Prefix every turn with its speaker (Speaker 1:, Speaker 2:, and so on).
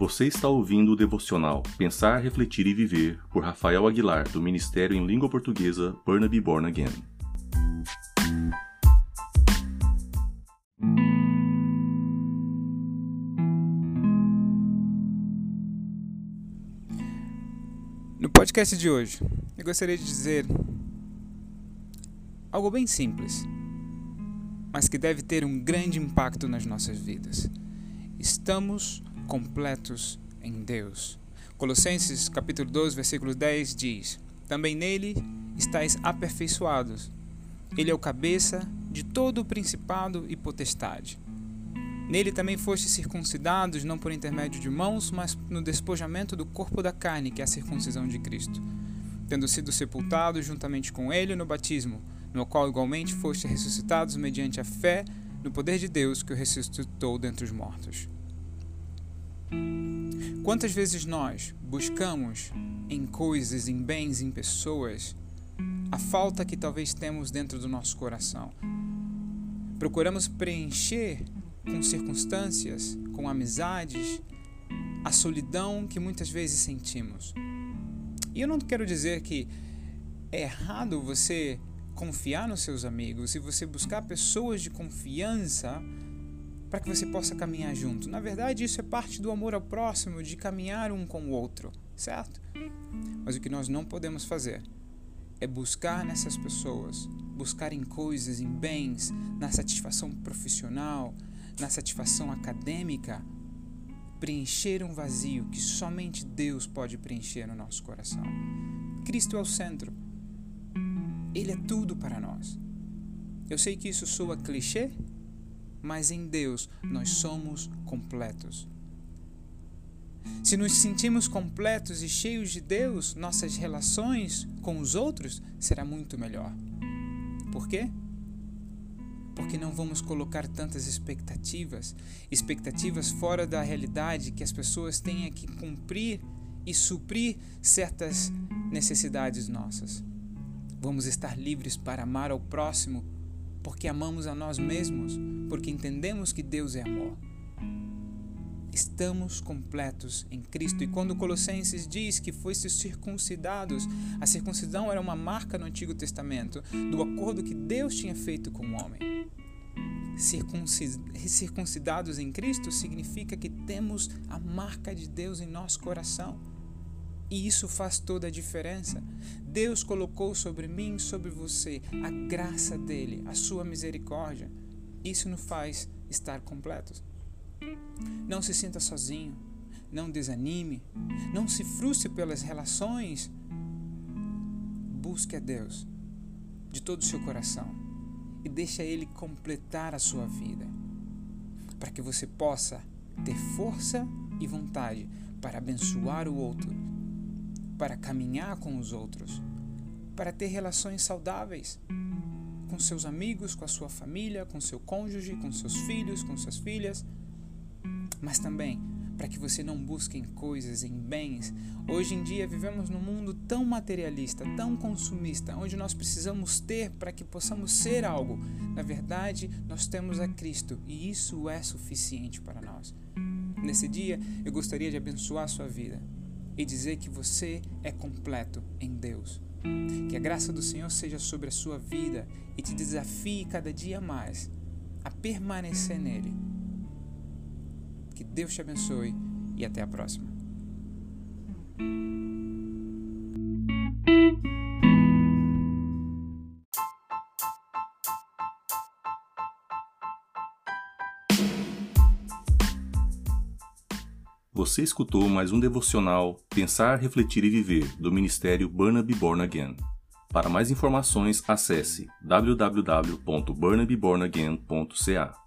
Speaker 1: Você está ouvindo o devocional Pensar, Refletir e Viver por Rafael Aguilar, do Ministério em Língua Portuguesa Burnaby Born Again.
Speaker 2: No podcast de hoje, eu gostaria de dizer algo bem simples, mas que deve ter um grande impacto nas nossas vidas. Estamos completos em Deus. Colossenses capítulo 2, versículo 10 diz: Também nele estáis aperfeiçoados. Ele é o cabeça de todo o principado e potestade. Nele também fostes circuncidados, não por intermédio de mãos, mas no despojamento do corpo da carne, que é a circuncisão de Cristo, tendo sido sepultados juntamente com ele no batismo, no qual igualmente fostes ressuscitados mediante a fé no poder de Deus que o ressuscitou dentre os mortos. Quantas vezes nós buscamos em coisas, em bens, em pessoas, a falta que talvez temos dentro do nosso coração? Procuramos preencher com circunstâncias, com amizades, a solidão que muitas vezes sentimos. E eu não quero dizer que é errado você confiar nos seus amigos e você buscar pessoas de confiança para que você possa caminhar junto. Na verdade, isso é parte do amor ao próximo, de caminhar um com o outro, certo? Mas o que nós não podemos fazer é buscar nessas pessoas, buscar em coisas, em bens, na satisfação profissional, na satisfação acadêmica, preencher um vazio que somente Deus pode preencher no nosso coração. Cristo é o centro. Ele é tudo para nós. Eu sei que isso soa clichê, mas em Deus nós somos completos. Se nos sentimos completos e cheios de Deus, nossas relações com os outros será muito melhor. Por quê? Porque não vamos colocar tantas expectativas, expectativas fora da realidade que as pessoas tenham que cumprir e suprir certas necessidades nossas. Vamos estar livres para amar ao próximo porque amamos a nós mesmos, porque entendemos que Deus é amor. Estamos completos em Cristo. E quando Colossenses diz que foste circuncidados, a circuncisão era uma marca no Antigo Testamento do acordo que Deus tinha feito com o homem. Circuncidados em Cristo significa que temos a marca de Deus em nosso coração. E isso faz toda a diferença. Deus colocou sobre mim, sobre você, a graça dele, a sua misericórdia. Isso nos faz estar completos. Não se sinta sozinho, não desanime, não se frustre pelas relações. Busque a Deus de todo o seu coração e deixe Ele completar a sua vida, para que você possa ter força e vontade para abençoar o outro para caminhar com os outros, para ter relações saudáveis com seus amigos, com a sua família, com seu cônjuge, com seus filhos, com suas filhas, mas também para que você não busque em coisas, em bens. Hoje em dia vivemos num mundo tão materialista, tão consumista, onde nós precisamos ter para que possamos ser algo. Na verdade, nós temos a Cristo e isso é suficiente para nós. Nesse dia, eu gostaria de abençoar a sua vida e dizer que você é completo em Deus. Que a graça do Senhor seja sobre a sua vida e te desafie cada dia mais a permanecer nele. Que Deus te abençoe e até a próxima.
Speaker 1: Você escutou mais um devocional Pensar, Refletir e Viver do Ministério Burnaby Born Again. Para mais informações, acesse www.burnabybornagain.ca.